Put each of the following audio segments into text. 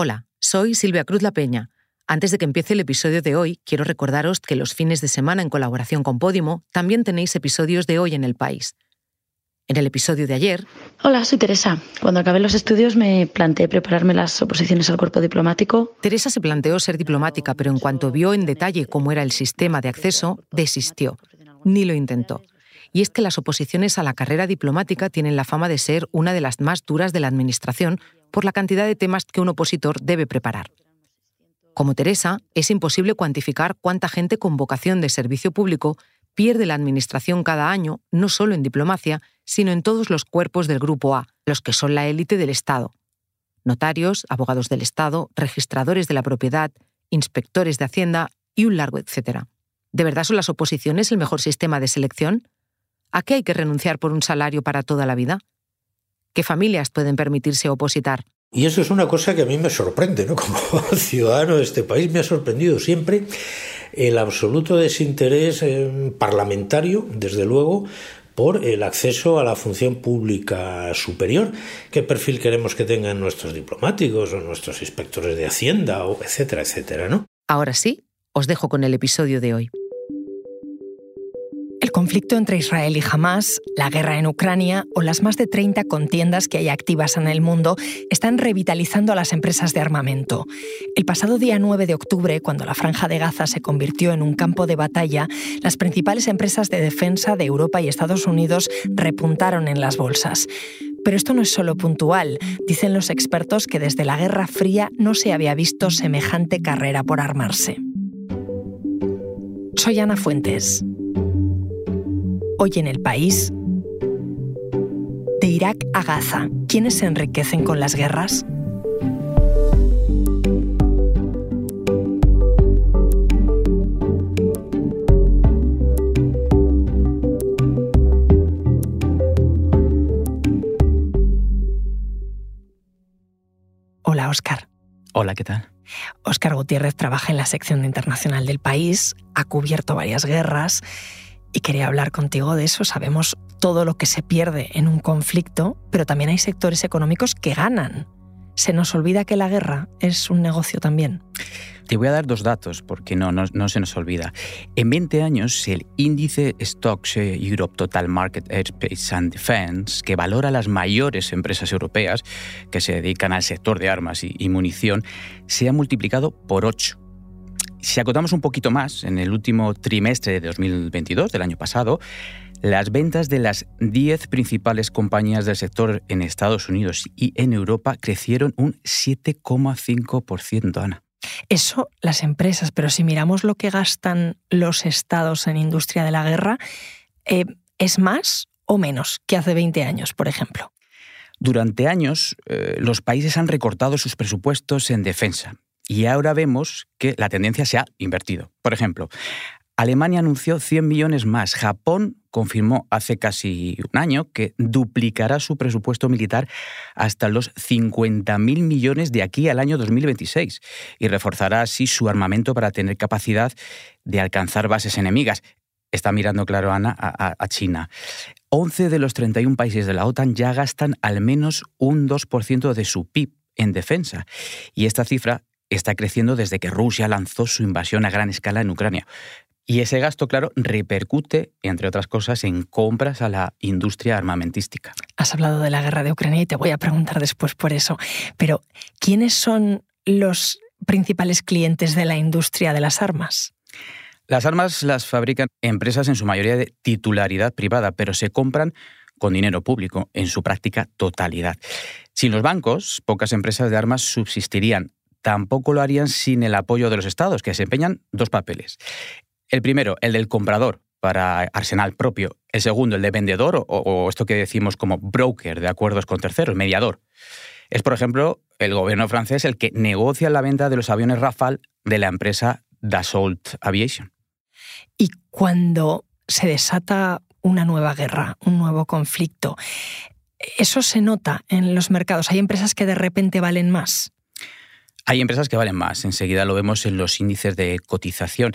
Hola, soy Silvia Cruz La Peña. Antes de que empiece el episodio de hoy, quiero recordaros que los fines de semana en colaboración con Podimo también tenéis episodios de hoy en el país. En el episodio de ayer. Hola, soy Teresa. Cuando acabé los estudios me planteé prepararme las oposiciones al cuerpo diplomático. Teresa se planteó ser diplomática, pero en cuanto vio en detalle cómo era el sistema de acceso, desistió. Ni lo intentó. Y es que las oposiciones a la carrera diplomática tienen la fama de ser una de las más duras de la Administración por la cantidad de temas que un opositor debe preparar. Como Teresa, es imposible cuantificar cuánta gente con vocación de servicio público pierde la Administración cada año, no solo en diplomacia, sino en todos los cuerpos del Grupo A, los que son la élite del Estado. Notarios, abogados del Estado, registradores de la propiedad, inspectores de Hacienda y un largo etcétera. ¿De verdad son las oposiciones el mejor sistema de selección? ¿A qué hay que renunciar por un salario para toda la vida? ¿Qué familias pueden permitirse opositar? Y eso es una cosa que a mí me sorprende, ¿no? Como ciudadano de este país me ha sorprendido siempre el absoluto desinterés eh, parlamentario, desde luego, por el acceso a la función pública superior. ¿Qué perfil queremos que tengan nuestros diplomáticos o nuestros inspectores de Hacienda, o etcétera, etcétera, ¿no? Ahora sí, os dejo con el episodio de hoy. El conflicto entre Israel y Hamas, la guerra en Ucrania o las más de 30 contiendas que hay activas en el mundo están revitalizando a las empresas de armamento. El pasado día 9 de octubre, cuando la franja de Gaza se convirtió en un campo de batalla, las principales empresas de defensa de Europa y Estados Unidos repuntaron en las bolsas. Pero esto no es solo puntual. Dicen los expertos que desde la Guerra Fría no se había visto semejante carrera por armarse. Soy Ana Fuentes. Hoy en el país, de Irak a Gaza, ¿quiénes se enriquecen con las guerras? Hola, Óscar. Hola, ¿qué tal? Óscar Gutiérrez trabaja en la sección internacional del país, ha cubierto varias guerras y quería hablar contigo de eso. Sabemos todo lo que se pierde en un conflicto, pero también hay sectores económicos que ganan. Se nos olvida que la guerra es un negocio también. Te voy a dar dos datos porque no, no, se nos olvida. En 20 años, el índice Stocks Europe Total Market Airspace and Defense, que valora las mayores empresas europeas que se dedican al sector de armas y, y munición, se ha multiplicado por 8 si acotamos un poquito más, en el último trimestre de 2022, del año pasado, las ventas de las 10 principales compañías del sector en Estados Unidos y en Europa crecieron un 7,5%, Ana. Eso las empresas, pero si miramos lo que gastan los estados en industria de la guerra, eh, ¿es más o menos que hace 20 años, por ejemplo? Durante años, eh, los países han recortado sus presupuestos en defensa y ahora vemos que la tendencia se ha invertido. Por ejemplo, Alemania anunció 100 millones más. Japón confirmó hace casi un año que duplicará su presupuesto militar hasta los 50.000 millones de aquí al año 2026 y reforzará así su armamento para tener capacidad de alcanzar bases enemigas. Está mirando, claro, Ana, a, China. 11 de los 31 países de la OTAN ya gastan al menos un 2% de su PIB en defensa. Y esta cifra está creciendo desde que Rusia lanzó su invasión a gran escala en Ucrania. Y ese gasto, claro, repercute, entre otras cosas, en compras a la industria armamentística. Has hablado de la guerra de Ucrania y te voy a preguntar después por eso. Pero, ¿quiénes son los principales clientes de la industria de las armas? Las armas las fabrican empresas en su mayoría de titularidad privada, pero se compran con dinero público en su práctica totalidad. Sin los bancos, pocas empresas de armas subsistirían tampoco lo harían sin el apoyo de los estados, que desempeñan dos papeles. El primero, el del comprador para arsenal propio. El segundo, el de vendedor o, esto que decimos como broker de acuerdos con terceros, mediador. Es, por ejemplo, el gobierno francés el que negocia la venta de los aviones Rafale de la empresa Dassault Aviation. Y cuando se desata una nueva guerra, un nuevo conflicto, ¿eso se nota en los mercados? ¿Hay empresas que de repente valen más? Hay empresas que valen más, enseguida lo vemos en los índices de cotización.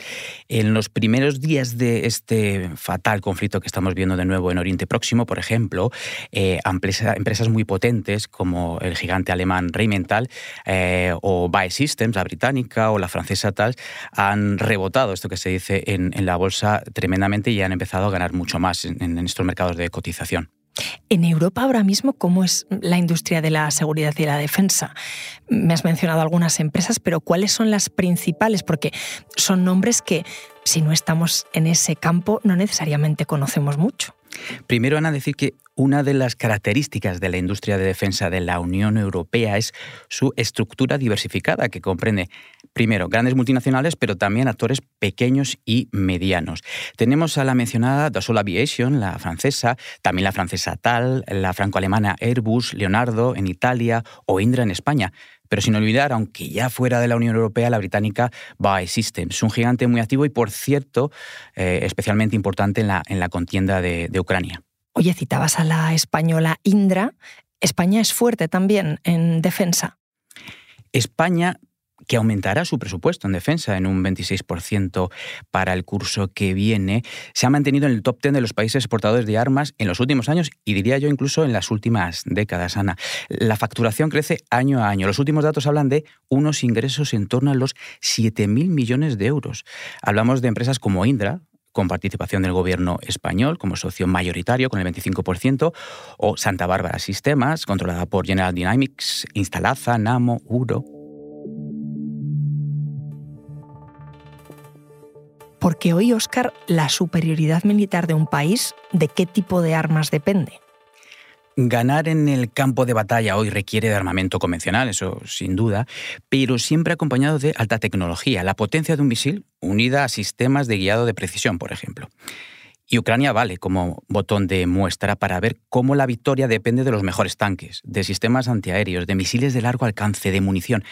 En los primeros días de este fatal conflicto que estamos viendo de nuevo en Oriente Próximo, por ejemplo, eh, empresas muy potentes como el gigante alemán Rheinmetall eh, o Bae Systems, la británica, o la francesa tal, han rebotado, esto que se dice en, la bolsa, tremendamente y han empezado a ganar mucho más en estos mercados de cotización. En Europa ahora mismo, ¿cómo es la industria de la seguridad y la defensa? Me has mencionado algunas empresas, pero ¿cuáles son las principales? Porque son nombres que, si no estamos en ese campo, no necesariamente conocemos mucho. Primero, Ana, decir que una de las características de la industria de defensa de la Unión Europea es su estructura diversificada, que comprende, primero, grandes multinacionales, pero también actores pequeños y medianos. Tenemos a la mencionada Dassault Aviation, la francesa, también la francesa TAL, la franco-alemana Airbus, Leonardo en Italia o Indra en España. Pero sin olvidar, aunque ya fuera de la Unión Europea, la británica BAE Systems, un gigante muy activo y, por cierto, eh, especialmente importante en la, en la contienda de Ucrania. Oye, citabas a la española Indra. España es fuerte también en defensa. España que aumentará su presupuesto en defensa en un 26% para el curso que viene, se ha mantenido en el top 10 de los países exportadores de armas en los últimos años y diría yo incluso en las últimas décadas, Ana. La facturación crece año a año. Los últimos datos hablan de unos ingresos en torno a los 7.000 millones de euros. Hablamos de empresas como Indra, con participación del gobierno español como socio mayoritario con el 25%, o Santa Bárbara Sistemas, controlada por General Dynamics, Instalaza, Namo, Uro. Porque hoy, Oscar, la superioridad militar de un país, ¿de qué tipo de armas depende? Ganar en el campo de batalla hoy requiere de armamento convencional, eso sin duda, pero siempre acompañado de alta tecnología, la potencia de un misil unida a sistemas de guiado de precisión, por ejemplo. Y Ucrania vale como botón de muestra para ver cómo la victoria depende de los mejores tanques, de sistemas antiaéreos, de misiles de largo alcance, de munición,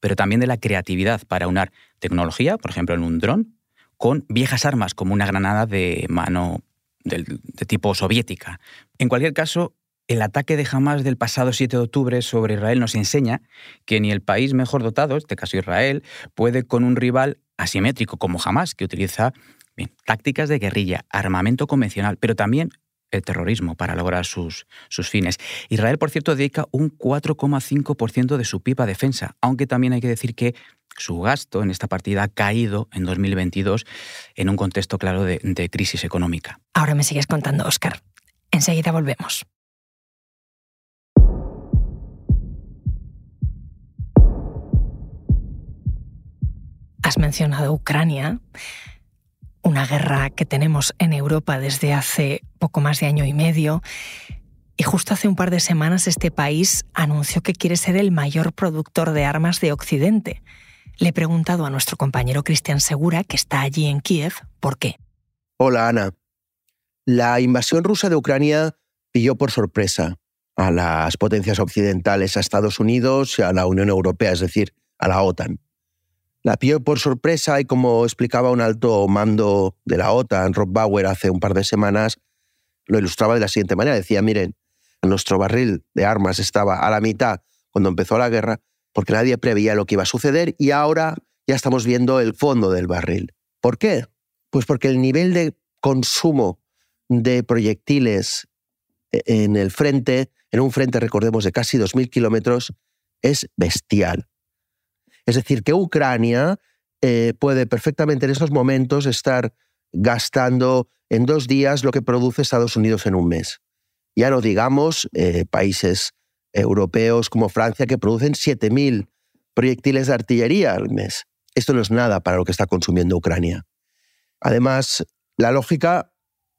pero también de la creatividad para unar tecnología, por ejemplo en un dron, con viejas armas como una granada de mano de tipo soviética. En cualquier caso, el ataque de Hamas del pasado 7 de octubre sobre Israel nos enseña que ni el país mejor dotado, este caso Israel, puede con un rival asimétrico como Hamas, que utiliza tácticas de guerrilla, armamento convencional, pero también el terrorismo para lograr sus, fines. Israel, por cierto, dedica un 4,5% de su PIB a defensa, aunque también hay que decir que su gasto en esta partida ha caído en 2022 en un contexto claro de, de crisis económica. Ahora me sigues contando, Oscar. Enseguida volvemos. Has mencionado Ucrania, una guerra que tenemos en Europa desde hace poco más de año y medio. Y justo hace un par de semanas este país anunció que quiere ser el mayor productor de armas de Occidente. Le he preguntado a nuestro compañero Cristian Segura, que está allí en Kiev, por qué. Hola Ana. La invasión rusa de Ucrania pilló por sorpresa a las potencias occidentales, a Estados Unidos y a la Unión Europea, es decir, a la OTAN. La pilló por sorpresa y como explicaba un alto mando de la OTAN, Rob Bauer, hace un par de semanas, lo ilustraba de la siguiente manera. Decía, miren, nuestro barril de armas estaba a la mitad cuando empezó la guerra porque nadie preveía lo que iba a suceder y ahora ya estamos viendo el fondo del barril. ¿Por qué? Pues porque el nivel de consumo de proyectiles e-, en el frente, en un frente, recordemos, de casi 2.000 kilómetros, es bestial. Es decir, que Ucrania eh, puede perfectamente en estos momentos estar gastando en dos días lo que produce Estados Unidos en un mes. Ya no digamos eh, países europeos como Francia que producen 7.000 proyectiles de artillería al mes. Esto no es nada para lo que está consumiendo Ucrania. Además, la lógica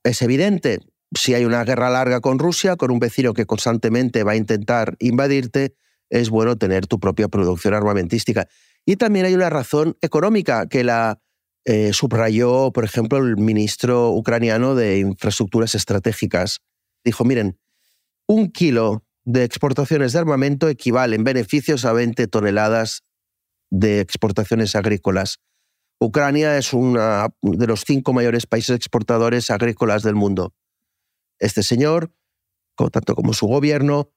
es evidente. Si hay una guerra larga con Rusia, con un vecino que constantemente va a intentar invadirte, es bueno tener tu propia producción armamentística. Y también hay una razón económica que la eh, subrayó, por ejemplo, el ministro ucraniano de Infraestructuras Estratégicas. Dijo, miren, un kilo de exportaciones de armamento equivale en beneficios a 20 toneladas de exportaciones agrícolas. Ucrania es uno de los cinco mayores países exportadores agrícolas del mundo. Este señor, tanto como su gobierno,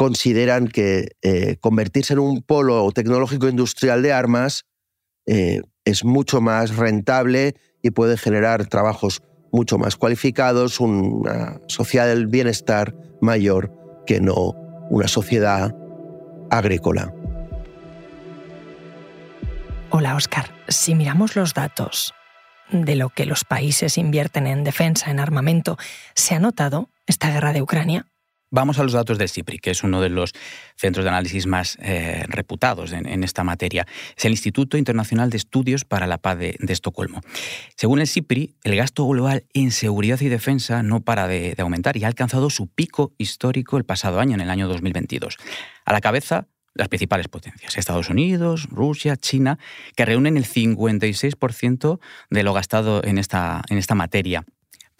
consideran que eh, convertirse en un polo tecnológico industrial de armas eh, es mucho más rentable y puede generar trabajos mucho más cualificados, una sociedad del bienestar mayor que no una sociedad agrícola. Hola, Oscar. Si miramos los datos de lo que los países invierten en defensa, en armamento, ¿se ha notado esta guerra de Ucrania? Vamos a los datos del CIPRI, que es uno de los centros de análisis más eh, reputados en, esta materia. Es el Instituto Internacional de Estudios para la Paz de, Estocolmo. Según el CIPRI, el gasto global en seguridad y defensa no para de, de aumentar y ha alcanzado su pico histórico el pasado año, en el año 2022. A la cabeza, las principales potencias, Estados Unidos, Rusia, China, que reúnen el 56% de lo gastado en esta, en esta materia.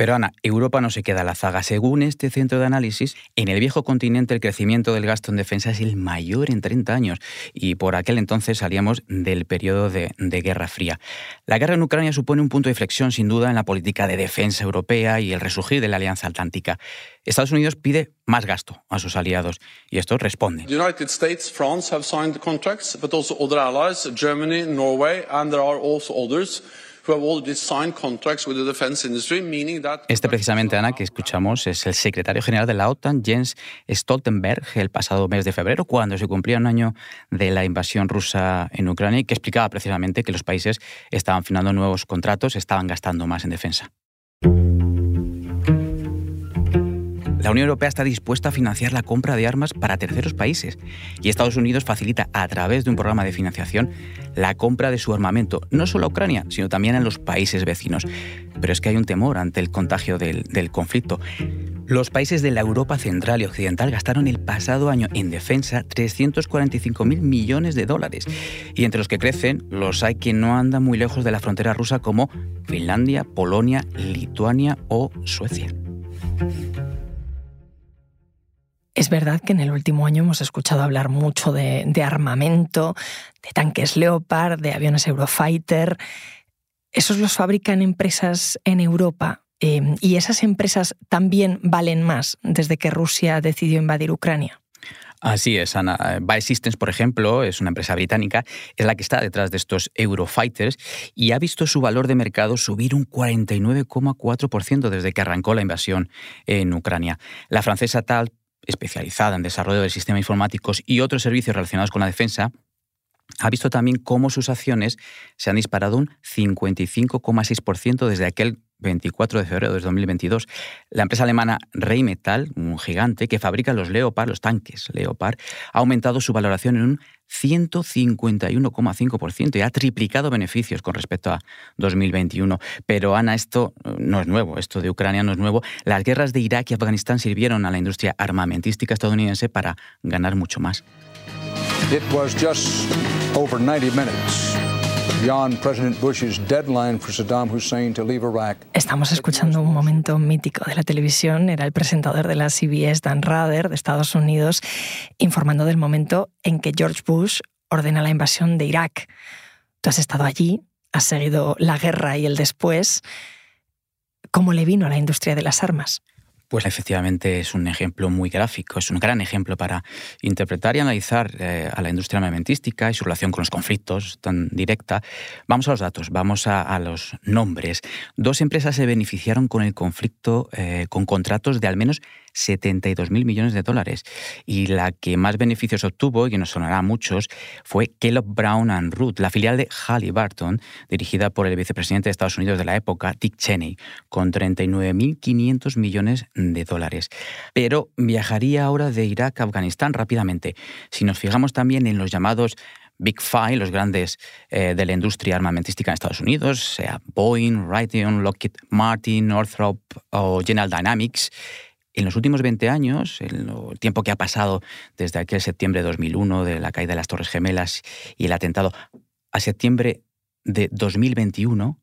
Pero Ana, Europa no se queda a la zaga. Según este centro de análisis, en el viejo continente el crecimiento del gasto en defensa es el mayor en 30 años y por aquel entonces salíamos del periodo de, Guerra Fría. La guerra en Ucrania supone un punto de inflexión sin duda en la política de defensa europea y el resurgir de la Alianza Atlántica. Estados Unidos pide más gasto a sus aliados y estos responden. Este precisamente, Ana, que escuchamos, es el secretario general de la OTAN, Jens Stoltenberg, el pasado mes de febrero, cuando se cumplía un año de la invasión rusa en Ucrania, que explicaba precisamente que los países estaban firmando nuevos contratos, estaban gastando más en defensa. La Unión Europea está dispuesta a financiar la compra de armas para terceros países y Estados Unidos facilita a través de un programa de financiación la compra de su armamento, no solo a Ucrania, sino también en los países vecinos. Pero es que hay un temor ante el contagio del, del conflicto. Los países de la Europa central y occidental gastaron el pasado año en defensa 345.000 millones de dólares. Y entre los que crecen, los hay que no andan muy lejos de la frontera rusa como Finlandia, Polonia, Lituania o Suecia. Es verdad que en el último año hemos escuchado hablar mucho de, armamento, de tanques Leopard, de aviones Eurofighter. ¿Esos los fabrican empresas en Europa? Em, ¿Y esas empresas también valen más desde que Rusia decidió invadir Ucrania? Así es, Ana. Bae Systems, por ejemplo, es una empresa británica, es la que está detrás de estos Eurofighters y ha visto su valor de mercado subir un 49,4% desde que arrancó la invasión en Ucrania. La francesa TAL especializada en desarrollo de sistemas informáticos y otros servicios relacionados con la defensa, ha visto también cómo sus acciones se han disparado un 55,6% desde aquel 24 de febrero de 2022. La empresa alemana Rheinmetall, un gigante que fabrica los Leopard, los tanques Leopard, ha aumentado su valoración en un 151,5% y ha triplicado beneficios con respecto a 2021. Pero Ana, esto no es nuevo, esto de Ucrania no es nuevo. Las guerras de Irak y Afganistán sirvieron a la industria armamentística estadounidense para ganar mucho más. Estamos escuchando un momento mítico de la televisión. Era el presentador de la CBS, Dan Rather, de Estados Unidos, informando del momento en que George Bush ordena la invasión de Irak. Tú has estado allí, has seguido la guerra y el después. ¿Cómo le vino a la industria de las armas? Pues efectivamente es un ejemplo muy gráfico, es un gran ejemplo para interpretar y analizar eh, a la industria armamentística y su relación con los conflictos tan directa. Vamos a los datos, vamos a, los nombres. Dos empresas se beneficiaron con el conflicto eh, con contratos de al menos 72.000 millones de dólares. Y la que más beneficios obtuvo, y que nos sonará a muchos, fue Kellogg Brown and Root, la filial de Halliburton, dirigida por el vicepresidente de Estados Unidos de la época, Dick Cheney, con 39.500 millones de dólares. Pero viajaría ahora de Irak a Afganistán rápidamente. Si nos fijamos también en los llamados Big Five, los grandes eh, de la industria armamentística en Estados Unidos, sea Boeing, Raytheon, Lockheed Martin, Northrop o General Dynamics, en los últimos 20 años, el tiempo que ha pasado desde aquel septiembre de 2001, de la caída de las Torres Gemelas y el atentado, a septiembre de 2021,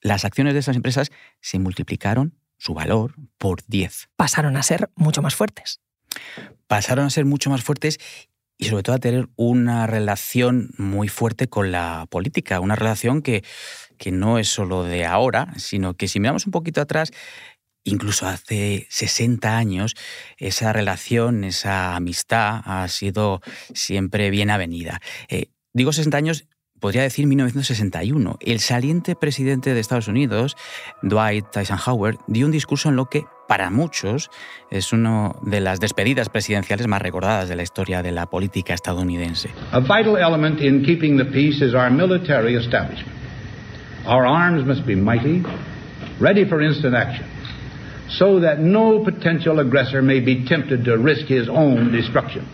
las acciones de esas empresas se multiplicaron su valor por 10. Pasaron a ser mucho más fuertes. Pasaron a ser mucho más fuertes y sobre todo a tener una relación muy fuerte con la política, una relación que, que no es solo de ahora, sino que si miramos un poquito atrás, incluso hace 60 años, esa relación, esa amistad ha sido siempre bien avenida. Eh, digo 60 años podría decir 1961. El saliente presidente de Estados Unidos, Dwight Eisenhower, dio un discurso en lo que, para muchos, es una de las despedidas presidenciales más recordadas de la historia de la política estadounidense. A vital element in keeping the peace is our military establishment. Our arms must be mighty, ready for instant action, so that no potential aggressor may be tempted to risk his own destruction.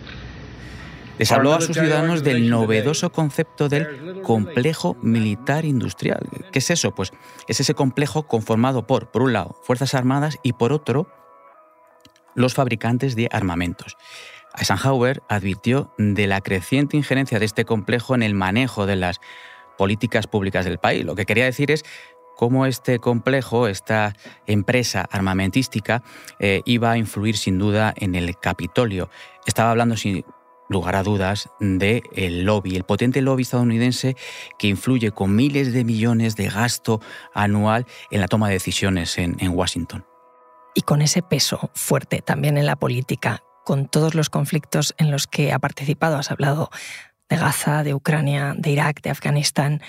Les habló a sus ciudadanos del novedoso concepto del complejo militar industrial. ¿Qué es eso? Pues es ese complejo conformado por, por un lado, Fuerzas Armadas y por otro, los fabricantes de armamentos. Eisenhower advirtió de la creciente injerencia de este complejo en el manejo de las políticas públicas del país. Lo que quería decir es cómo este complejo, esta empresa armamentística, eh, iba a influir sin duda en el Capitolio. Estaba hablando sin lugar a dudas, del el lobby, el potente lobby estadounidense que influye con miles de millones de gasto anual en la toma de decisiones en, en Washington. Y con ese peso fuerte también en la política, con todos los conflictos en los que ha participado, has hablado de Gaza, de Ucrania, de Irak, de Afganistán,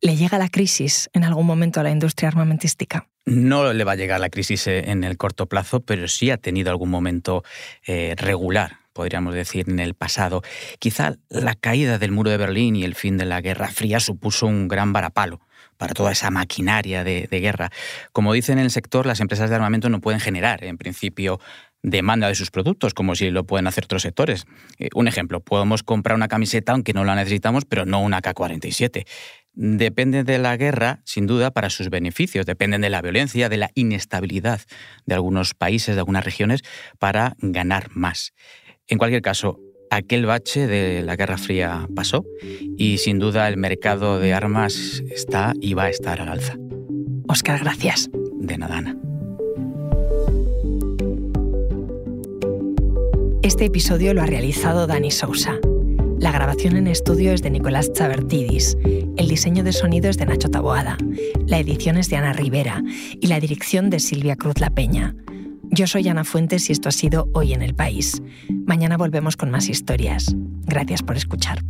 ¿le llega la crisis en algún momento a la industria armamentística? No le va a llegar la crisis eh, en el corto plazo, pero sí ha tenido algún momento eh, regular podríamos decir, en el pasado. Quizá la caída del muro de Berlín y el fin de la Guerra Fría supuso un gran varapalo para toda esa maquinaria de, guerra. Como dicen en el sector, las empresas de armamento no pueden generar, en principio, demanda de sus productos, como si lo pueden hacer otros sectores. Eh, un ejemplo, podemos comprar una camiseta aunque no la necesitamos, pero no una K-47. Dependen de la guerra, sin duda, para sus beneficios, dependen de la violencia, de la inestabilidad de algunos países, de algunas regiones, para ganar más. En cualquier caso, aquel bache de la Guerra Fría pasó y sin duda el mercado de armas está y va a estar al alza. Oscar, gracias. De nada, Este episodio lo ha realizado Dani Sousa. La grabación en estudio es de Nicolás Chavertidis, el diseño de sonido es de Nacho Taboada, la edición es de Ana Rivera y la dirección de Silvia Cruz La Peña. Yo soy Ana Fuentes y esto ha sido Hoy en el País. Mañana volvemos con más historias. Gracias por escuchar.